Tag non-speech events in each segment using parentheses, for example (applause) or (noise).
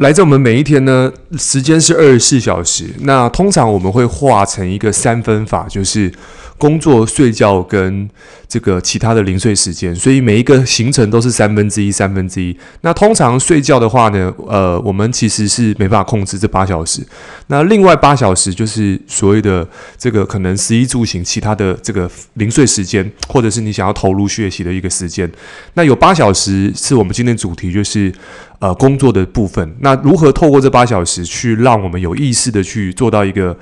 来自我们每一天呢，时间是二十四小时。那通常我们会化成一个三分法，就是工作、睡觉跟这个其他的零碎时间。所以每一个行程都是三分之一、三分之一。那通常睡觉的话呢，呃，我们其实是没办法控制这八小时。那另外八小时就是所谓的这个可能食衣住行其他的这个零碎时间，或者是你想要投入学习的一个时间。那有八小时是我们今天主题，就是。呃，工作的部分，那如何透过这八小时去让我们有意识的去做到一个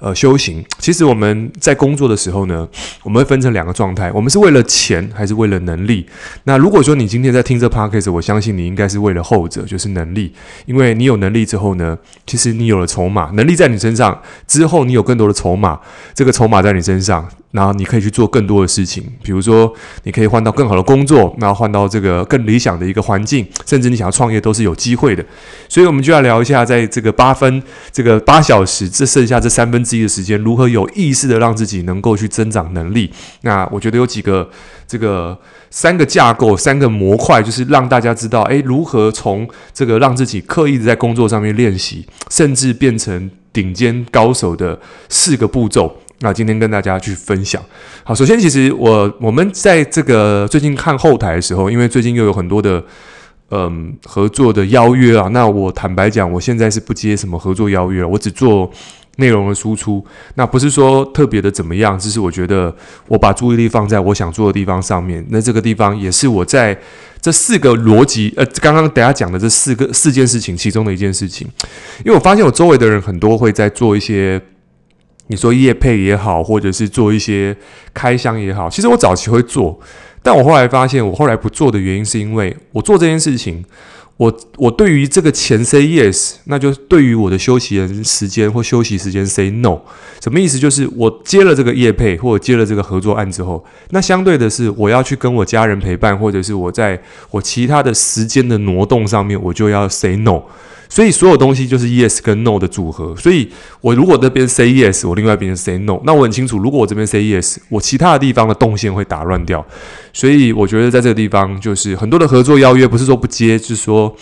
呃修行？其实我们在工作的时候呢，我们会分成两个状态，我们是为了钱还是为了能力？那如果说你今天在听这 podcast，我相信你应该是为了后者，就是能力，因为你有能力之后呢，其实你有了筹码，能力在你身上之后，你有更多的筹码，这个筹码在你身上。然后你可以去做更多的事情，比如说你可以换到更好的工作，然后换到这个更理想的一个环境，甚至你想要创业都是有机会的。所以，我们就要聊一下，在这个八分、这个八小时，这剩下这三分之一的时间，如何有意识的让自己能够去增长能力。那我觉得有几个这个三个架构、三个模块，就是让大家知道，诶，如何从这个让自己刻意的在工作上面练习，甚至变成顶尖高手的四个步骤。那今天跟大家去分享。好，首先，其实我我们在这个最近看后台的时候，因为最近又有很多的嗯合作的邀约啊。那我坦白讲，我现在是不接什么合作邀约了，我只做内容的输出。那不是说特别的怎么样，只是我觉得我把注意力放在我想做的地方上面。那这个地方也是我在这四个逻辑，呃，刚刚等下讲的这四个四件事情其中的一件事情。因为我发现我周围的人很多会在做一些。你说业配也好，或者是做一些开箱也好，其实我早期会做，但我后来发现，我后来不做的原因是因为我做这件事情，我我对于这个钱 say yes，那就是对于我的休息时间或休息时间 say no，什么意思？就是我接了这个业配或者接了这个合作案之后，那相对的是我要去跟我家人陪伴，或者是我在我其他的时间的挪动上面，我就要 say no。所以所有东西就是 yes 跟 no 的组合。所以我如果这边 say yes，我另外一边 say no，那我很清楚，如果我这边 say yes，我其他的地方的动线会打乱掉。所以我觉得在这个地方，就是很多的合作邀约，不是说不接，是说。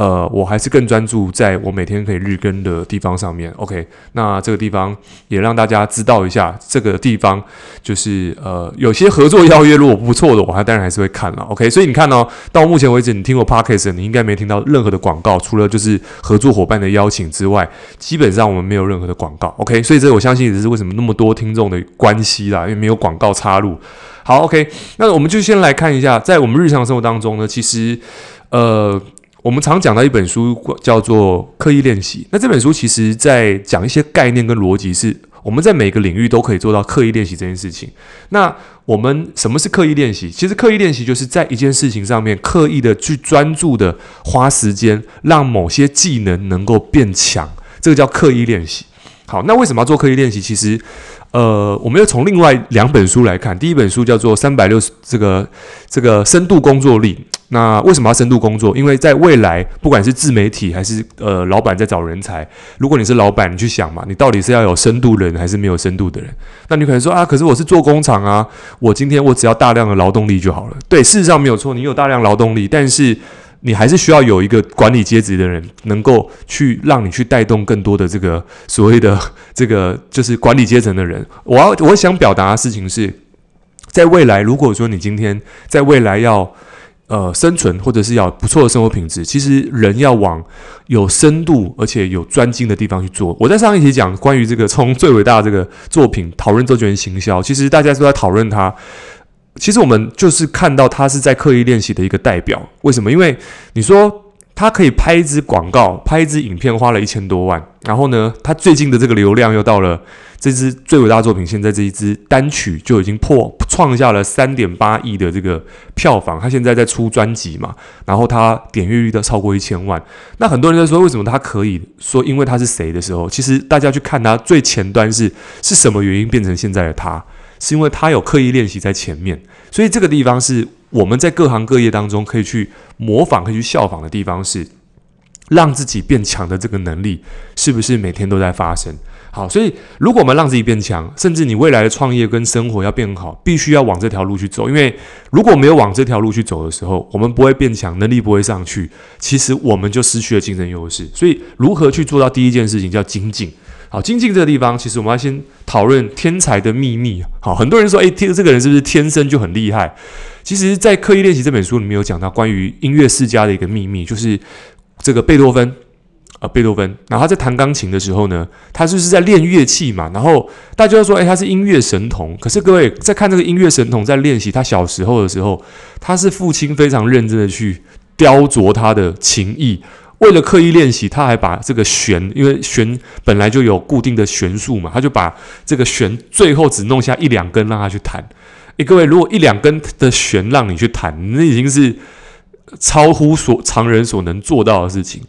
呃，我还是更专注在我每天可以日更的地方上面。OK，那这个地方也让大家知道一下，这个地方就是呃，有些合作邀约如果不错的，我还当然还是会看了。OK，所以你看哦，到目前为止，你听过 Podcast，你应该没听到任何的广告，除了就是合作伙伴的邀请之外，基本上我们没有任何的广告。OK，所以这我相信也是为什么那么多听众的关系啦，因为没有广告插入。好，OK，那我们就先来看一下，在我们日常生活当中呢，其实呃。我们常讲到一本书叫做《刻意练习》，那这本书其实在讲一些概念跟逻辑，是我们在每个领域都可以做到刻意练习这件事情。那我们什么是刻意练习？其实刻意练习就是在一件事情上面刻意的去专注的花时间，让某些技能能够变强，这个叫刻意练习。好，那为什么要做刻意练习？其实，呃，我们要从另外两本书来看。第一本书叫做《三百六十这个这个深度工作力》。那为什么要深度工作？因为在未来，不管是自媒体还是呃老板在找人才，如果你是老板，你去想嘛，你到底是要有深度人还是没有深度的人？那你可能说啊，可是我是做工厂啊，我今天我只要大量的劳动力就好了。对，事实上没有错，你有大量劳动力，但是你还是需要有一个管理阶级的人，能够去让你去带动更多的这个所谓的 (laughs) 这个就是管理阶层的人。我要我想表达的事情是，在未来，如果说你今天在未来要。呃，生存或者是要不错的生活品质，其实人要往有深度而且有专精的地方去做。我在上一期讲关于这个从最伟大的这个作品讨论周杰伦行销，其实大家都在讨论他。其实我们就是看到他是在刻意练习的一个代表。为什么？因为你说。他可以拍一支广告，拍一支影片，花了一千多万。然后呢，他最近的这个流量又到了这支最伟大作品，现在这一支单曲就已经破创下了三点八亿的这个票房。他现在在出专辑嘛，然后他点阅率都超过一千万。那很多人在说，为什么他可以说，因为他是谁的时候，其实大家去看他最前端是是什么原因变成现在的他，是因为他有刻意练习在前面。所以这个地方是。我们在各行各业当中可以去模仿、可以去效仿的地方是，让自己变强的这个能力，是不是每天都在发生？好，所以如果我们让自己变强，甚至你未来的创业跟生活要变好，必须要往这条路去走。因为如果没有往这条路去走的时候，我们不会变强，能力不会上去，其实我们就失去了竞争优势。所以，如何去做到第一件事情叫精进？好，精进这个地方，其实我们要先讨论天才的秘密。好，很多人说，诶，天，这个人是不是天生就很厉害？其实，在刻意练习这本书里面有讲到关于音乐世家的一个秘密，就是这个贝多芬。啊，贝多芬，然后他在弹钢琴的时候呢，他就是在练乐器嘛。然后大家就说，诶，他是音乐神童。可是各位在看这个音乐神童在练习他小时候的时候，他是父亲非常认真的去雕琢他的琴艺，为了刻意练习，他还把这个弦，因为弦本来就有固定的弦数嘛，他就把这个弦最后只弄下一两根让他去弹。诶，各位，如果一两根的弦让你去弹，那已经是超乎所常人所能做到的事情。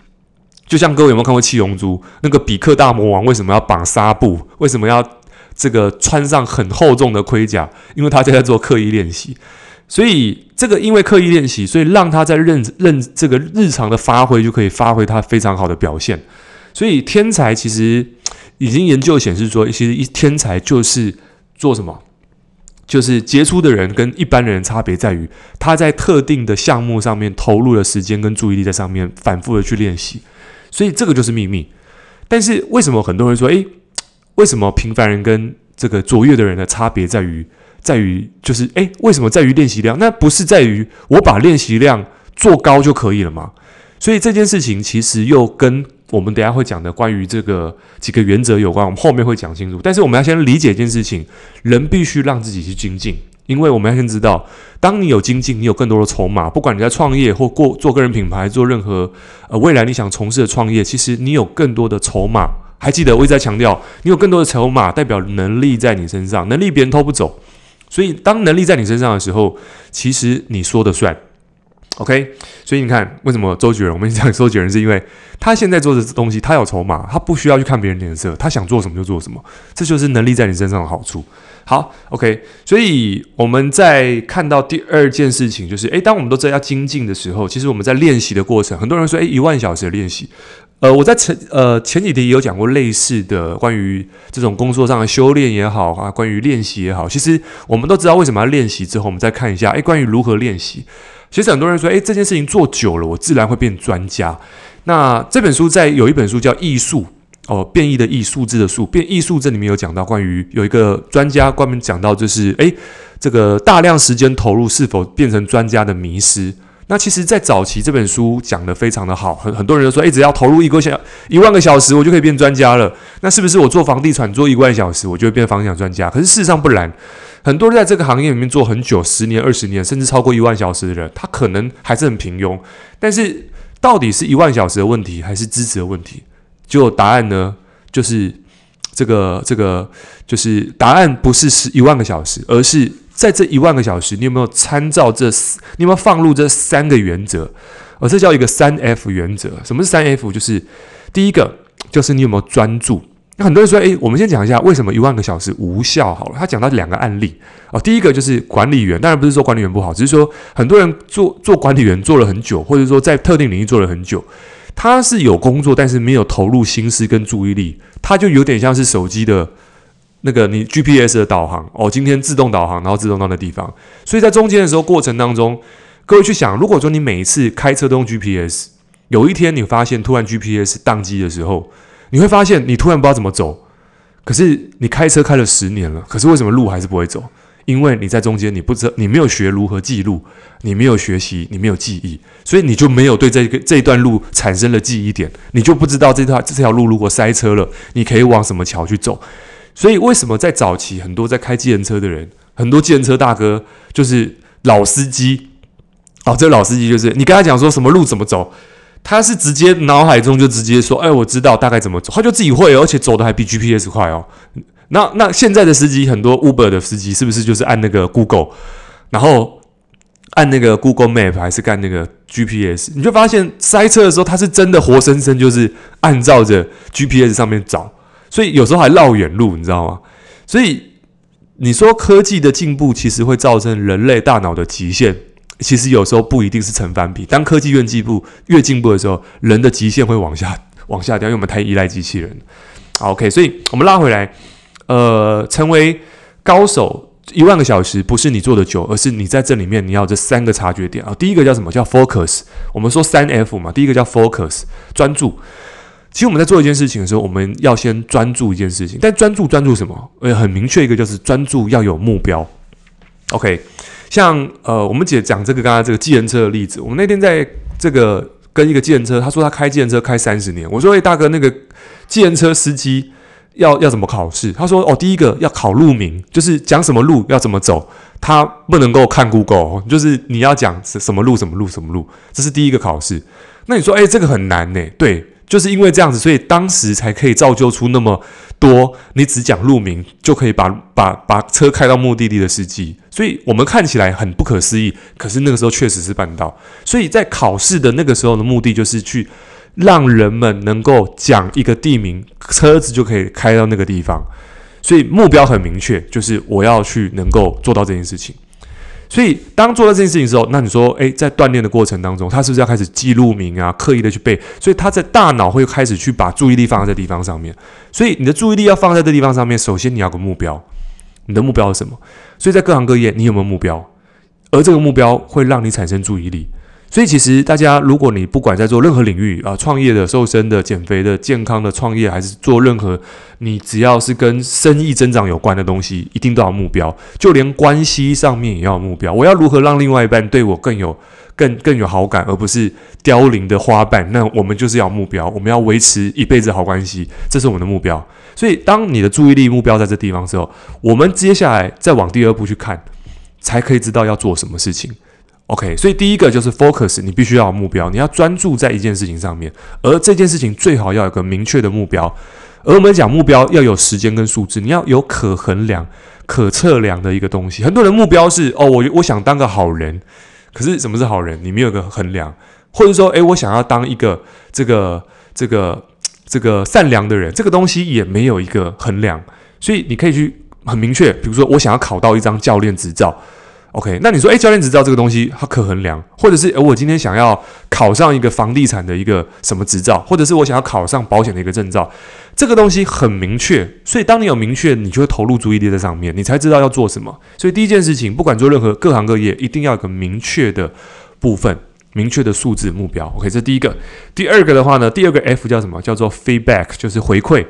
就像各位有没有看过《七龙珠》？那个比克大魔王为什么要绑纱布？为什么要这个穿上很厚重的盔甲？因为他在做刻意练习。所以这个因为刻意练习，所以让他在认认这个日常的发挥就可以发挥他非常好的表现。所以天才其实已经研究显示说，其实一天才就是做什么？就是杰出的人跟一般人差别在于，他在特定的项目上面投入了时间跟注意力在上面，反复的去练习。所以这个就是秘密，但是为什么很多人说，诶，为什么平凡人跟这个卓越的人的差别在于，在于就是，诶，为什么在于练习量？那不是在于我把练习量做高就可以了吗？所以这件事情其实又跟我们等下会讲的关于这个几个原则有关，我们后面会讲清楚。但是我们要先理解一件事情，人必须让自己去精进。因为我们要先知道，当你有精进，你有更多的筹码。不管你在创业或过做个人品牌，做任何呃未来你想从事的创业，其实你有更多的筹码。还记得我一直在强调，你有更多的筹码，代表能力在你身上，能力别人偷不走。所以当能力在你身上的时候，其实你说的算。OK，所以你看，为什么周杰伦？我们讲周杰伦是因为他现在做的东西，他有筹码，他不需要去看别人脸色，他想做什么就做什么，这就是能力在你身上的好处。好，OK，所以我们在看到第二件事情，就是诶，当我们都知道要精进的时候，其实我们在练习的过程，很多人说，诶，一万小时的练习，呃，我在前呃前几天也有讲过类似的关于这种工作上的修炼也好啊，关于练习也好，其实我们都知道为什么要练习之后，我们再看一下，诶，关于如何练习。其实很多人说，诶，这件事情做久了，我自然会变专家。那这本书在有一本书叫《艺术》哦，变异的异，数字的数，变艺术这里面有讲到关于有一个专家专门讲到，就是诶，这个大量时间投入是否变成专家的迷失。那其实，在早期这本书讲的非常的好，很很多人都说，诶，只要投入一个小一万个小时，我就可以变专家了。那是不是我做房地产做一万小时，我就会变房地产专家？可是事实上不然。很多人在这个行业里面做很久，十年、二十年，甚至超过一万小时的人，他可能还是很平庸。但是，到底是一万小时的问题，还是资质的问题？就答案呢，就是这个这个，就是答案不是十一万个小时，而是在这一万个小时，你有没有参照这，你有没有放入这三个原则？而这叫一个三 F 原则。什么是三 F？就是第一个，就是你有没有专注。那很多人说，诶，我们先讲一下为什么一万个小时无效好了。他讲到两个案例哦，第一个就是管理员，当然不是说管理员不好，只是说很多人做做管理员做了很久，或者说在特定领域做了很久，他是有工作，但是没有投入心思跟注意力，他就有点像是手机的那个你 GPS 的导航哦，今天自动导航，然后自动到那地方，所以在中间的时候过程当中，各位去想，如果说你每一次开车都用 GPS，有一天你发现突然 GPS 宕机的时候。你会发现，你突然不知道怎么走，可是你开车开了十年了，可是为什么路还是不会走？因为你在中间，你不知道，你没有学如何记录，你没有学习，你没有记忆，所以你就没有对这个这一段路产生了记忆点，你就不知道这条这条路如果塞车了，你可以往什么桥去走。所以为什么在早期很多在开计程车的人，很多计程车大哥就是老司机，哦，这个老司机就是你跟他讲说什么路怎么走。他是直接脑海中就直接说：“哎，我知道大概怎么走。”他就自己会，而且走的还比 GPS 快哦。那那现在的司机很多 Uber 的司机是不是就是按那个 Google，然后按那个 Google Map 还是干那个 GPS？你就发现塞车的时候，他是真的活生生就是按照着 GPS 上面找，所以有时候还绕远路，你知道吗？所以你说科技的进步其实会造成人类大脑的极限。其实有时候不一定是成反比。当科技越进步，越进步的时候，人的极限会往下往下掉，因为我们太依赖机器人。好，OK，所以我们拉回来，呃，成为高手一万个小时不是你做的久，而是你在这里面你要这三个察觉点啊。第一个叫什么？叫 focus。我们说三 F 嘛，第一个叫 focus，专注。其实我们在做一件事情的时候，我们要先专注一件事情。但专注专注什么？呃，很明确一个就是专注要有目标。OK，像呃，我们姐讲这个刚刚这个计程车的例子，我们那天在这个跟一个计程车，他说他开计程车开三十年。我说，诶，大哥，那个计程车司机要要怎么考试？他说，哦，第一个要考路名，就是讲什么路要怎么走，他不能够看 Google，就是你要讲什么路什么路什么路，这是第一个考试。那你说，诶，这个很难呢？对。就是因为这样子，所以当时才可以造就出那么多你只讲路名就可以把把把车开到目的地的司机。所以我们看起来很不可思议，可是那个时候确实是办到。所以在考试的那个时候的目的，就是去让人们能够讲一个地名，车子就可以开到那个地方。所以目标很明确，就是我要去能够做到这件事情。所以，当做到这件事情的时候，那你说，诶，在锻炼的过程当中，他是不是要开始记录名啊，刻意的去背？所以他在大脑会开始去把注意力放在这地方上面。所以你的注意力要放在这地方上面，首先你要个目标，你的目标是什么？所以在各行各业，你有没有目标？而这个目标会让你产生注意力。所以，其实大家，如果你不管在做任何领域啊，创业的、瘦身的、减肥的、健康的创业，还是做任何你只要是跟生意增长有关的东西，一定都要目标。就连关系上面也要有目标。我要如何让另外一半对我更有、更更有好感，而不是凋零的花瓣？那我们就是要目标，我们要维持一辈子好关系，这是我们的目标。所以，当你的注意力目标在这地方之后，我们接下来再往第二步去看，才可以知道要做什么事情。OK，所以第一个就是 focus，你必须要有目标，你要专注在一件事情上面，而这件事情最好要有个明确的目标。而我们讲目标要有时间跟数字，你要有可衡量、可测量的一个东西。很多人目标是哦，我我想当个好人，可是什么是好人？你没有个衡量，或者说，诶，我想要当一个这个这个这个善良的人，这个东西也没有一个衡量。所以你可以去很明确，比如说我想要考到一张教练执照。OK，那你说，诶，教练执照这个东西它可衡量，或者是，诶，我今天想要考上一个房地产的一个什么执照，或者是我想要考上保险的一个证照，这个东西很明确，所以当你有明确，你就会投入注意力在上面，你才知道要做什么。所以第一件事情，不管做任何各行各业，一定要有个明确的部分，明确的数字目标。OK，这第一个。第二个的话呢，第二个 F 叫什么？叫做 feedback，就是回馈。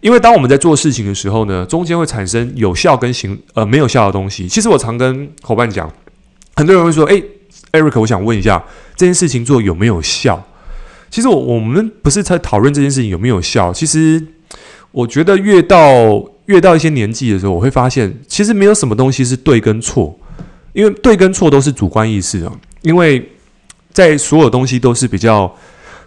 因为当我们在做事情的时候呢，中间会产生有效跟行呃没有效的东西。其实我常跟伙伴讲，很多人会说：“诶，Eric，我想问一下，这件事情做有没有效？”其实我我们不是在讨论这件事情有没有效。其实我觉得越到越到一些年纪的时候，我会发现其实没有什么东西是对跟错，因为对跟错都是主观意识啊。因为在所有东西都是比较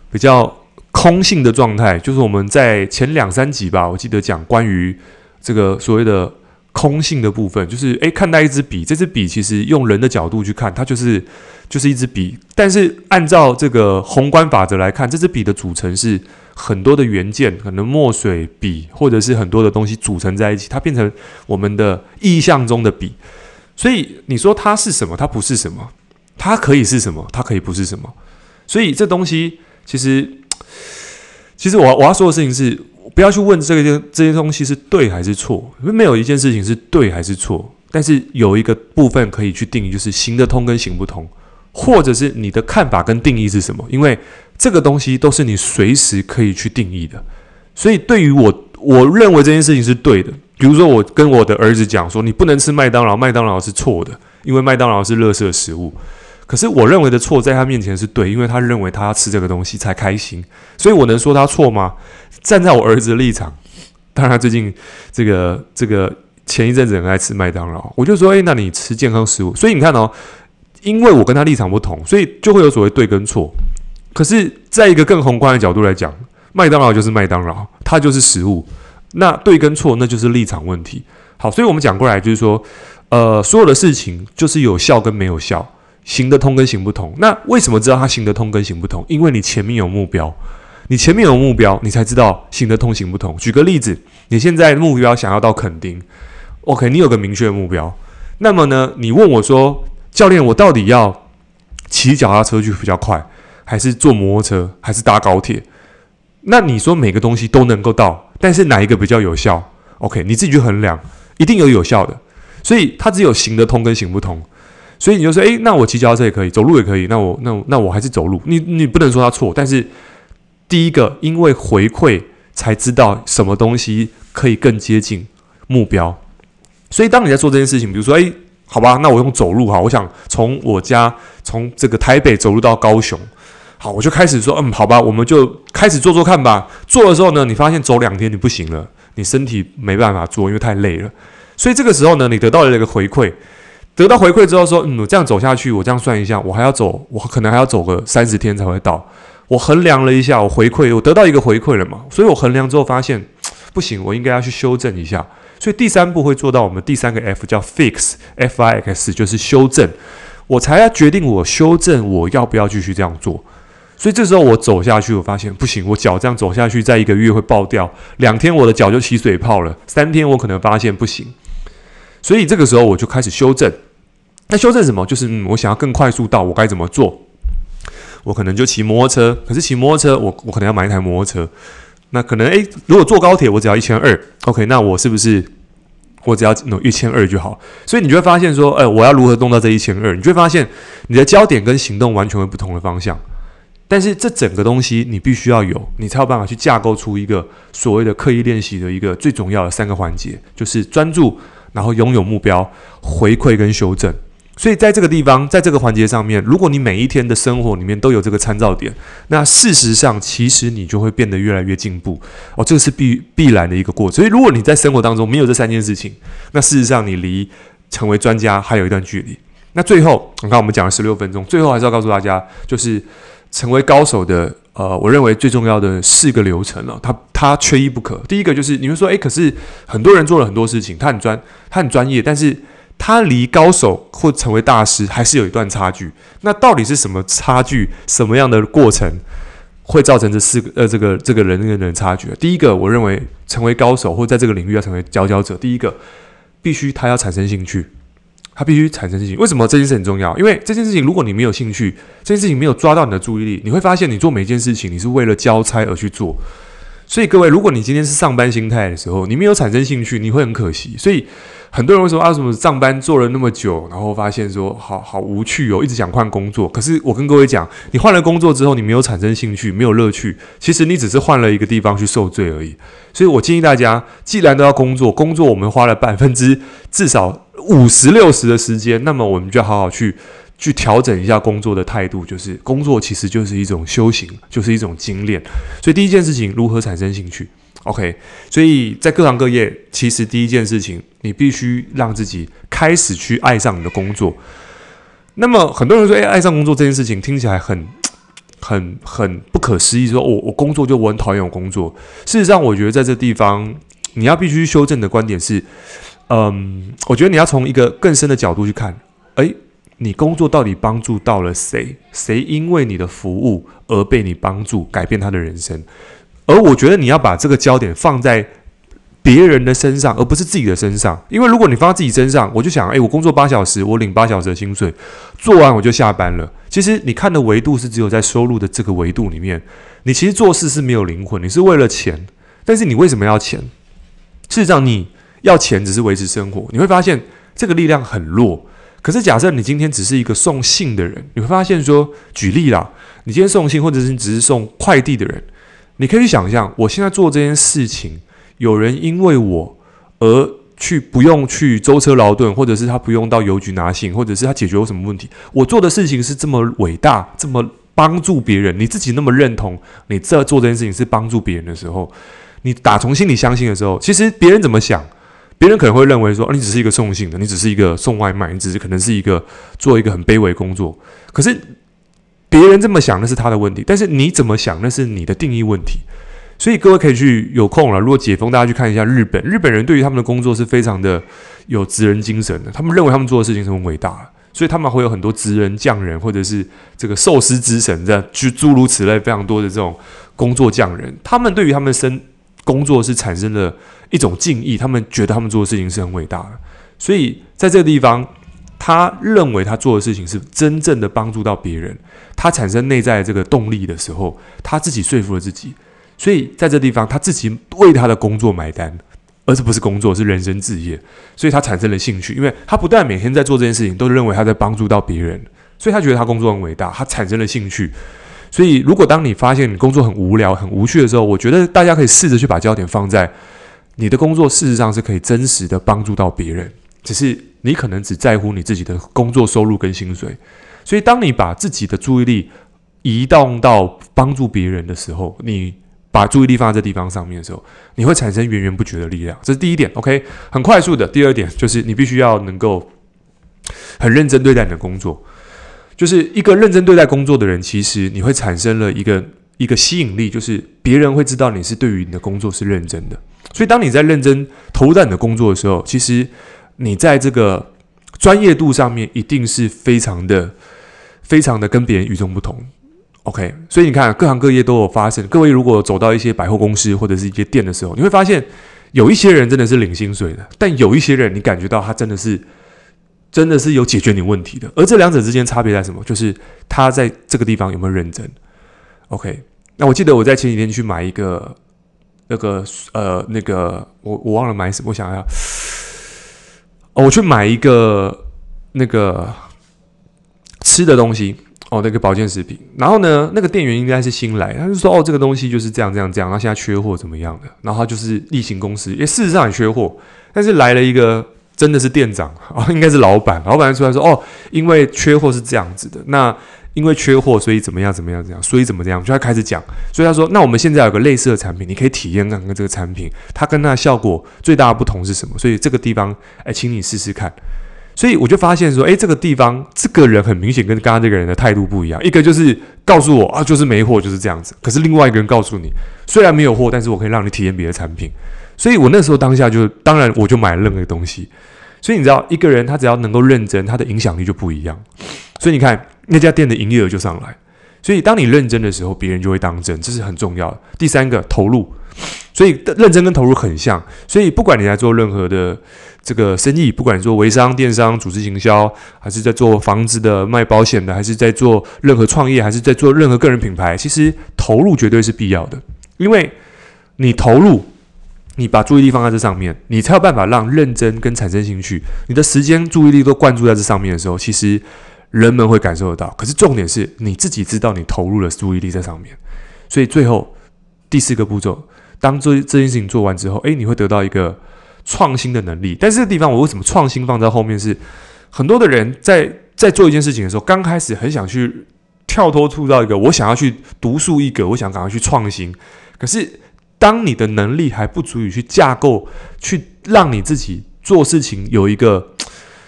比较。空性的状态，就是我们在前两三集吧，我记得讲关于这个所谓的空性的部分，就是诶，看待一支笔，这支笔其实用人的角度去看，它就是就是一支笔，但是按照这个宏观法则来看，这支笔的组成是很多的元件，可能墨水笔或者是很多的东西组成在一起，它变成我们的意象中的笔。所以你说它是什么？它不是什么？它可以是什么？它可以不是什么？所以这东西其实。其实我我要说的事情是，不要去问这个这些东西是对还是错，因为没有一件事情是对还是错。但是有一个部分可以去定义，就是行得通跟行不通，或者是你的看法跟定义是什么？因为这个东西都是你随时可以去定义的。所以对于我，我认为这件事情是对的。比如说，我跟我的儿子讲说，你不能吃麦当劳，麦当劳是错的，因为麦当劳是垃圾食物。可是我认为的错在他面前是对，因为他认为他要吃这个东西才开心，所以我能说他错吗？站在我儿子的立场，当然他最近这个这个前一阵子很爱吃麦当劳，我就说，诶，那你吃健康食物。所以你看哦，因为我跟他立场不同，所以就会有所谓对跟错。可是，在一个更宏观的角度来讲，麦当劳就是麦当劳，它就是食物。那对跟错，那就是立场问题。好，所以我们讲过来就是说，呃，所有的事情就是有效跟没有效。行得通跟行不通，那为什么知道它行得通跟行不通？因为你前面有目标，你前面有目标，你才知道行得通行不通。举个例子，你现在目标想要到垦丁，OK，你有个明确的目标。那么呢，你问我说，教练，我到底要骑脚踏车去比较快，还是坐摩托车，还是搭高铁？那你说每个东西都能够到，但是哪一个比较有效？OK，你自己去衡量，一定有有效的。所以它只有行得通跟行不通。所以你就说，诶，那我骑脚踏车也可以，走路也可以，那我那我那我还是走路。你你不能说他错，但是第一个，因为回馈才知道什么东西可以更接近目标。所以当你在做这件事情，比如说，诶，好吧，那我用走路哈，我想从我家从这个台北走路到高雄，好，我就开始说，嗯，好吧，我们就开始做做看吧。做的时候呢，你发现走两天你不行了，你身体没办法做，因为太累了。所以这个时候呢，你得到了一个回馈。得到回馈之后，说：“嗯，我这样走下去，我这样算一下，我还要走，我可能还要走个三十天才会到。我衡量了一下，我回馈，我得到一个回馈了嘛。所以我衡量之后发现不行，我应该要去修正一下。所以第三步会做到我们第三个 F 叫 fix，F I X 就是修正。我才要决定我修正我要不要继续这样做。所以这时候我走下去，我发现不行，我脚这样走下去，在一个月会爆掉，两天我的脚就起水泡了，三天我可能发现不行。”所以这个时候我就开始修正。那修正什么？就是嗯，我想要更快速到，我该怎么做？我可能就骑摩托车。可是骑摩托车，我我可能要买一台摩托车。那可能诶，如果坐高铁，我只要一千二。OK，那我是不是我只要弄一千二就好？所以你就会发现说，呃，我要如何动到这一千二？你就会发现你的焦点跟行动完全会不同的方向。但是这整个东西你必须要有，你才有办法去架构出一个所谓的刻意练习的一个最重要的三个环节，就是专注。然后拥有目标、回馈跟修正，所以在这个地方，在这个环节上面，如果你每一天的生活里面都有这个参照点，那事实上其实你就会变得越来越进步哦，这个是必必然的一个过程。所以如果你在生活当中没有这三件事情，那事实上你离成为专家还有一段距离。那最后，你看我们讲了十六分钟，最后还是要告诉大家，就是成为高手的。呃，我认为最重要的四个流程了，它它缺一不可。第一个就是你们说，诶，可是很多人做了很多事情，他很专，他很专业，但是他离高手或成为大师还是有一段差距。那到底是什么差距？什么样的过程会造成这四个呃这个这个人跟人的差距？第一个，我认为成为高手或在这个领域要成为佼佼者，第一个必须他要产生兴趣。他必须产生兴趣。为什么这件事很重要？因为这件事情，如果你没有兴趣，这件事情没有抓到你的注意力，你会发现你做每一件事情，你是为了交差而去做。所以各位，如果你今天是上班心态的时候，你没有产生兴趣，你会很可惜。所以很多人会说啊，什么上班做了那么久，然后发现说好好无趣哦，一直想换工作。可是我跟各位讲，你换了工作之后，你没有产生兴趣，没有乐趣，其实你只是换了一个地方去受罪而已。所以我建议大家，既然都要工作，工作我们花了百分之至少。五十六十的时间，那么我们就好好去去调整一下工作的态度，就是工作其实就是一种修行，就是一种精炼。所以第一件事情，如何产生兴趣？OK，所以在各行各业，其实第一件事情，你必须让自己开始去爱上你的工作。那么很多人说，诶，爱上工作这件事情听起来很 (tsk) 很很不可思议，说我我工作就我很讨厌我工作。事实上，我觉得在这地方你要必须修正的观点是。嗯，我觉得你要从一个更深的角度去看，诶，你工作到底帮助到了谁？谁因为你的服务而被你帮助，改变他的人生？而我觉得你要把这个焦点放在别人的身上，而不是自己的身上。因为如果你放在自己身上，我就想，诶，我工作八小时，我领八小时的薪水，做完我就下班了。其实你看的维度是只有在收入的这个维度里面，你其实做事是没有灵魂，你是为了钱。但是你为什么要钱？事实上你。要钱只是维持生活，你会发现这个力量很弱。可是假设你今天只是一个送信的人，你会发现说，举例啦，你今天送信，或者是你只是送快递的人，你可以想象，我现在做这件事情，有人因为我而去不用去舟车劳顿，或者是他不用到邮局拿信，或者是他解决我什么问题，我做的事情是这么伟大，这么帮助别人，你自己那么认同，你这做这件事情是帮助别人的时候，你打从心里相信的时候，其实别人怎么想？别人可能会认为说，啊，你只是一个送信的，你只是一个送外卖，你只是可能是一个做一个很卑微工作。可是别人这么想，那是他的问题。但是你怎么想，那是你的定义问题。所以各位可以去有空了，如果解封，大家去看一下日本。日本人对于他们的工作是非常的有职人精神的，他们认为他们做的事情是很伟大的，所以他们会有很多职人匠人，或者是这个寿司之神这样，就诸如此类非常多的这种工作匠人。他们对于他们生工作是产生了一种敬意，他们觉得他们做的事情是很伟大的，所以在这个地方，他认为他做的事情是真正的帮助到别人，他产生内在的这个动力的时候，他自己说服了自己，所以在这地方他自己为他的工作买单，而这不是工作，是人生置业，所以他产生了兴趣，因为他不但每天在做这件事情，都认为他在帮助到别人，所以他觉得他工作很伟大，他产生了兴趣。所以，如果当你发现你工作很无聊、很无趣的时候，我觉得大家可以试着去把焦点放在你的工作，事实上是可以真实的帮助到别人，只是你可能只在乎你自己的工作收入跟薪水。所以，当你把自己的注意力移动到帮助别人的时候，你把注意力放在这地方上面的时候，你会产生源源不绝的力量。这是第一点，OK，很快速的。第二点就是你必须要能够很认真对待你的工作。就是一个认真对待工作的人，其实你会产生了一个一个吸引力，就是别人会知道你是对于你的工作是认真的。所以当你在认真投入在你的工作的时候，其实你在这个专业度上面一定是非常的、非常的跟别人与众不同。OK，所以你看各行各业都有发生。各位如果走到一些百货公司或者是一些店的时候，你会发现有一些人真的是领薪水的，但有一些人你感觉到他真的是。真的是有解决你问题的，而这两者之间差别在什么？就是他在这个地方有没有认真？OK，那我记得我在前几天去买一个那个呃那个我我忘了买什么，我想要哦，我去买一个那个吃的东西哦，那个保健食品。然后呢，那个店员应该是新来，他就说哦，这个东西就是这样这样这样，然后现在缺货怎么样的？然后他就是例行公事，也事实上也缺货，但是来了一个。真的是店长哦，应该是老板。老板出来说：“哦，因为缺货是这样子的，那因为缺货，所以怎么样怎么样怎样，所以怎么这样？”就他开始讲。所以他说：“那我们现在有个类似的产品，你可以体验看看这个产品，它跟它的效果最大的不同是什么？所以这个地方，哎，请你试试看。”所以我就发现说：“哎，这个地方这个人很明显跟刚刚这个人的态度不一样。一个就是告诉我啊，就是没货，就是这样子。可是另外一个人告诉你，虽然没有货，但是我可以让你体验别的产品。所以我那时候当下就，当然我就买了任何东西。”所以你知道，一个人他只要能够认真，他的影响力就不一样。所以你看，那家店的营业额就上来。所以当你认真的时候，别人就会当真，这是很重要的。第三个，投入。所以认真跟投入很像。所以不管你在做任何的这个生意，不管做微商、电商、组织行销，还是在做房子的、卖保险的，还是在做任何创业，还是在做任何个人品牌，其实投入绝对是必要的，因为你投入。你把注意力放在这上面，你才有办法让认真跟产生兴趣。你的时间、注意力都灌注在这上面的时候，其实人们会感受得到。可是重点是你自己知道你投入了注意力在上面。所以最后第四个步骤，当这这件事情做完之后，诶，你会得到一个创新的能力。但是这个地方我为什么创新放在后面是？是很多的人在在做一件事情的时候，刚开始很想去跳脱出到一个我想要去独树一格，我想赶快去创新，可是。当你的能力还不足以去架构，去让你自己做事情有一个，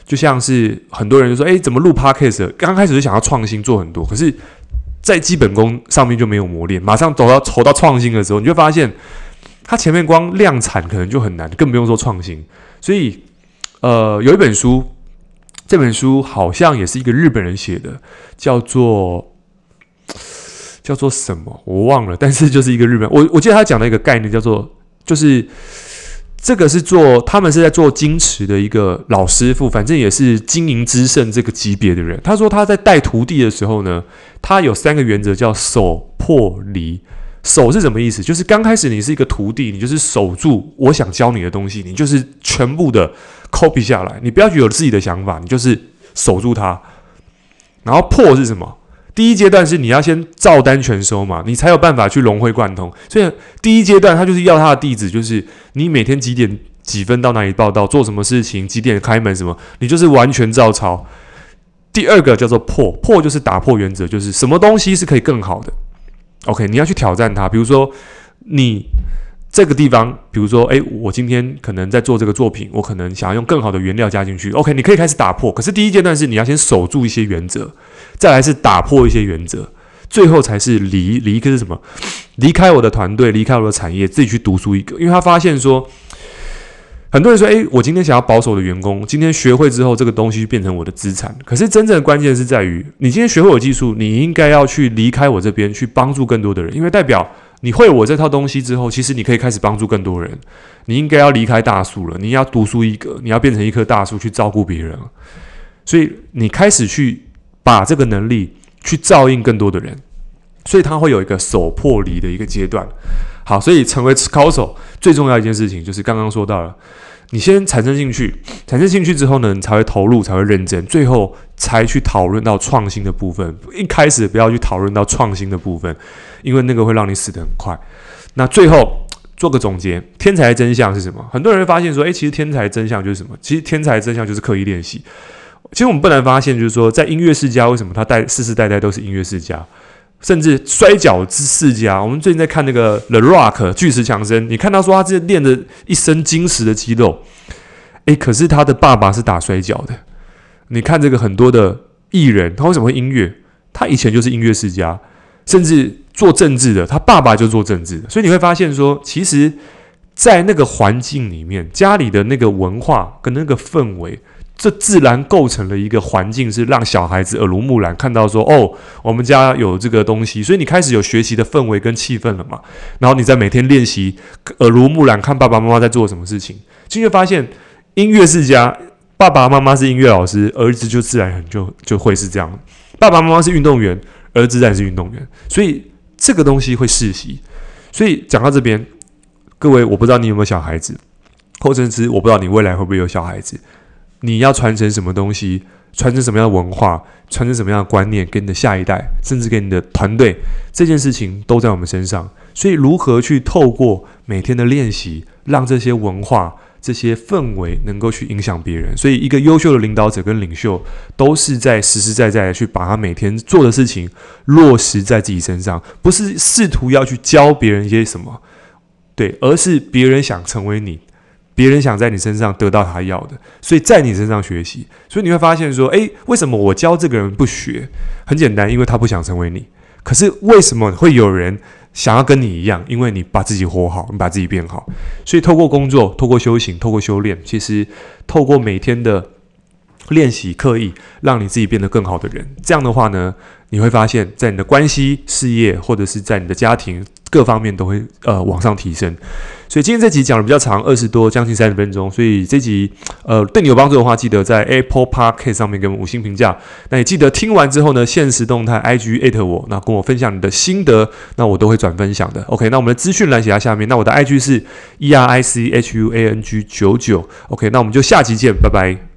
就像是很多人就说：“诶，怎么录 Podcast？” 刚开始就想要创新做很多，可是，在基本功上面就没有磨练。马上走到走到创新的时候，你就发现，它前面光量产可能就很难，更不用说创新。所以，呃，有一本书，这本书好像也是一个日本人写的，叫做。叫做什么我忘了，但是就是一个日本，我我记得他讲的一个概念叫做，就是这个是做他们是在做金池的一个老师傅，反正也是经营之圣这个级别的人。他说他在带徒弟的时候呢，他有三个原则，叫守破离。守是什么意思？就是刚开始你是一个徒弟，你就是守住我想教你的东西，你就是全部的 copy 下来，你不要有自己的想法，你就是守住它。然后破是什么？第一阶段是你要先照单全收嘛，你才有办法去融会贯通。所以第一阶段他就是要他的地址，就是你每天几点几分到哪里报到，做什么事情，几点开门什么，你就是完全照抄。第二个叫做破，破就是打破原则，就是什么东西是可以更好的。OK，你要去挑战它，比如说你。这个地方，比如说，诶，我今天可能在做这个作品，我可能想要用更好的原料加进去。OK，你可以开始打破。可是第一阶段是你要先守住一些原则，再来是打破一些原则，最后才是离离开是什么？离开我的团队，离开我的产业，自己去独树一个。因为他发现说，很多人说，诶，我今天想要保守的员工，今天学会之后，这个东西变成我的资产。可是真正的关键是在于，你今天学会我技术，你应该要去离开我这边，去帮助更多的人，因为代表。你会我这套东西之后，其实你可以开始帮助更多人。你应该要离开大树了，你要独树一格，你要变成一棵大树去照顾别人。所以你开始去把这个能力去照应更多的人，所以他会有一个手破离的一个阶段。好，所以成为高手最重要一件事情就是刚刚说到了，你先产生兴趣，产生兴趣之后呢，你才会投入，才会认真，最后才去讨论到创新的部分。一开始不要去讨论到创新的部分，因为那个会让你死得很快。那最后做个总结，天才的真相是什么？很多人会发现说，诶，其实天才的真相就是什么？其实天才的真相就是刻意练习。其实我们不难发现，就是说，在音乐世家，为什么他代世世代代都是音乐世家？甚至摔跤之世家，我们最近在看那个 The Rock 巨石强森，你看他说他这练的一身精实的肌肉，诶，可是他的爸爸是打摔跤的。你看这个很多的艺人，他为什么会音乐？他以前就是音乐世家，甚至做政治的，他爸爸就做政治的。所以你会发现说，其实，在那个环境里面，家里的那个文化跟那个氛围。这自然构成了一个环境，是让小孩子耳濡目染，看到说哦，我们家有这个东西，所以你开始有学习的氛围跟气氛了嘛。然后你在每天练习，耳濡目染，看爸爸妈妈在做什么事情，就会发现音乐世家，爸爸妈妈是音乐老师，儿子就自然很就就会是这样。爸爸妈妈是运动员，儿子自然是运动员，所以这个东西会世袭。所以讲到这边，各位，我不知道你有没有小孩子，或者是我不知道你未来会不会有小孩子。你要传承什么东西？传承什么样的文化？传承什么样的观念给你的下一代，甚至给你的团队，这件事情都在我们身上。所以，如何去透过每天的练习，让这些文化、这些氛围能够去影响别人？所以，一个优秀的领导者跟领袖，都是在实实在在的去把他每天做的事情落实在自己身上，不是试图要去教别人一些什么，对，而是别人想成为你。别人想在你身上得到他要的，所以在你身上学习。所以你会发现说，诶，为什么我教这个人不学？很简单，因为他不想成为你。可是为什么会有人想要跟你一样？因为你把自己活好，你把自己变好。所以透过工作，透过修行，透过修炼，其实透过每天的练习、刻意，让你自己变得更好的人。这样的话呢，你会发现在你的关系、事业，或者是在你的家庭。各方面都会呃往上提升，所以今天这集讲的比较长，二十多将近三十分钟，所以这集呃对你有帮助的话，记得在 Apple Podcast 上面给我五星评价。那也记得听完之后呢，限时动态 IG 艾特我，那跟我分享你的心得，那我都会转分享的。OK，那我们的资讯栏写在下面，那我的 IG 是 E R I C H U A N G 九九。OK，那我们就下集见，拜拜。